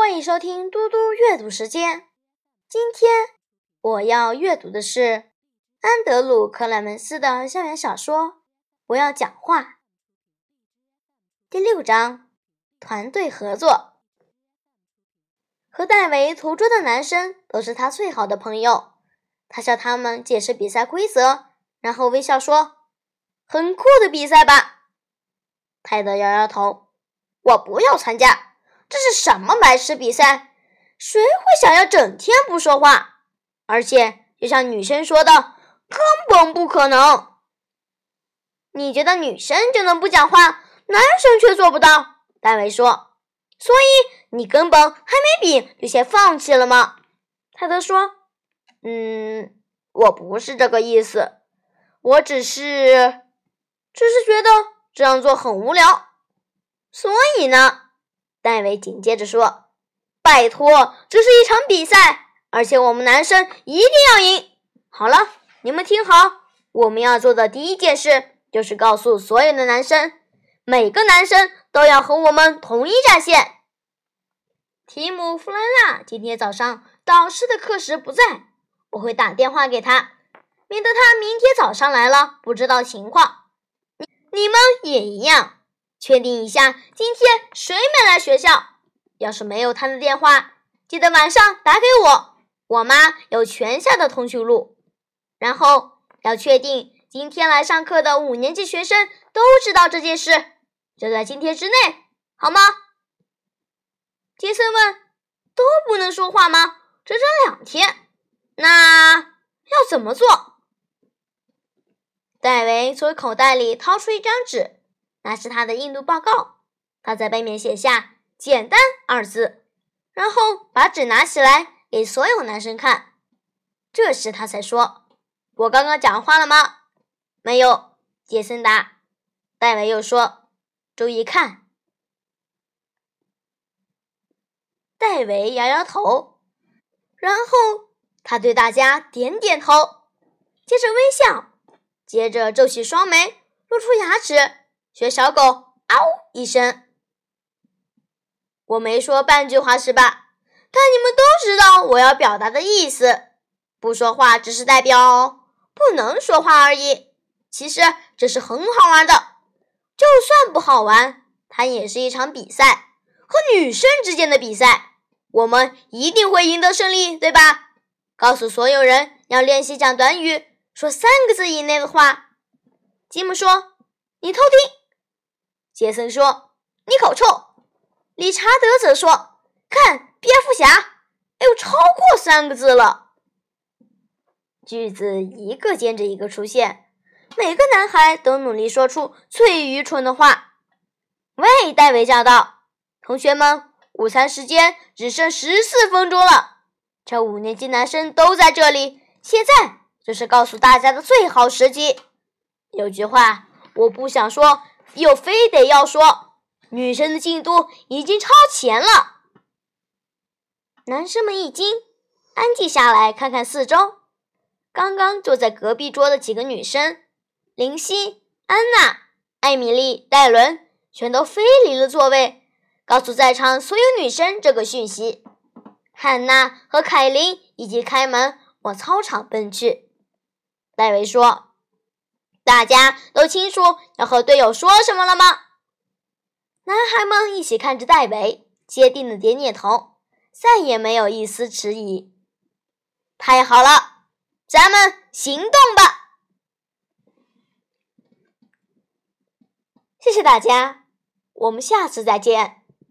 欢迎收听嘟嘟阅读时间。今天我要阅读的是安德鲁·克莱门斯的校园小说《不要讲话》第六章：团队合作。和戴维同桌的男生都是他最好的朋友。他向他们解释比赛规则，然后微笑说：“很酷的比赛吧？”泰德摇摇头：“我不要参加。”这是什么白痴比赛？谁会想要整天不说话？而且，就像女生说的，根本不可能。你觉得女生就能不讲话，男生却做不到？戴维说：“所以你根本还没比就先放弃了吗？”泰德说：“嗯，我不是这个意思，我只是，只是觉得这样做很无聊。所以呢？”戴维紧接着说：“拜托，这是一场比赛，而且我们男生一定要赢。好了，你们听好，我们要做的第一件事就是告诉所有的男生，每个男生都要和我们统一战线。”提姆·弗兰纳今天早上导师的课时不在，我会打电话给他，免得他明天早上来了不知道情况。你你们也一样。确定一下，今天谁没来学校？要是没有他的电话，记得晚上打给我。我妈有全校的通讯录。然后要确定今天来上课的五年级学生都知道这件事，就在今天之内，好吗？杰森问：“都不能说话吗？整整两天？那要怎么做？”戴维从口袋里掏出一张纸。那是他的印度报告，他在背面写下“简单”二字，然后把纸拿起来给所有男生看。这时他才说：“我刚刚讲话了吗？”“没有。”杰森答。戴维又说：“注意看。”戴维摇摇头，然后他对大家点点头，接着微笑，接着皱起双眉，露出牙齿。学小狗“嗷”一声，我没说半句话是吧？但你们都知道我要表达的意思。不说话只是代表不能说话而已。其实这是很好玩的，就算不好玩，它也是一场比赛，和女生之间的比赛。我们一定会赢得胜利，对吧？告诉所有人要练习讲短语，说三个字以内的话。吉姆说：“你偷听。”杰森说：“你口臭。”理查德则说：“看，蝙蝠侠，哎呦，超过三个字了。”句子一个接着一个出现，每个男孩都努力说出最愚蠢的话。喂，戴维叫道：“同学们，午餐时间只剩十四分钟了。这五年级男生都在这里，现在就是告诉大家的最好时机。有句话我不想说。”又非得要说，女生的进度已经超前了。男生们一惊，安静下来，看看四周。刚刚坐在隔壁桌的几个女生，林夕、安娜、艾米丽、戴伦，全都飞离了座位，告诉在场所有女生这个讯息。汉娜和凯琳已经开门往操场奔去。戴维说。大家都清楚要和队友说什么了吗？男孩们一起看着戴维，坚定的点点头，再也没有一丝迟疑。太好了，咱们行动吧！谢谢大家，我们下次再见。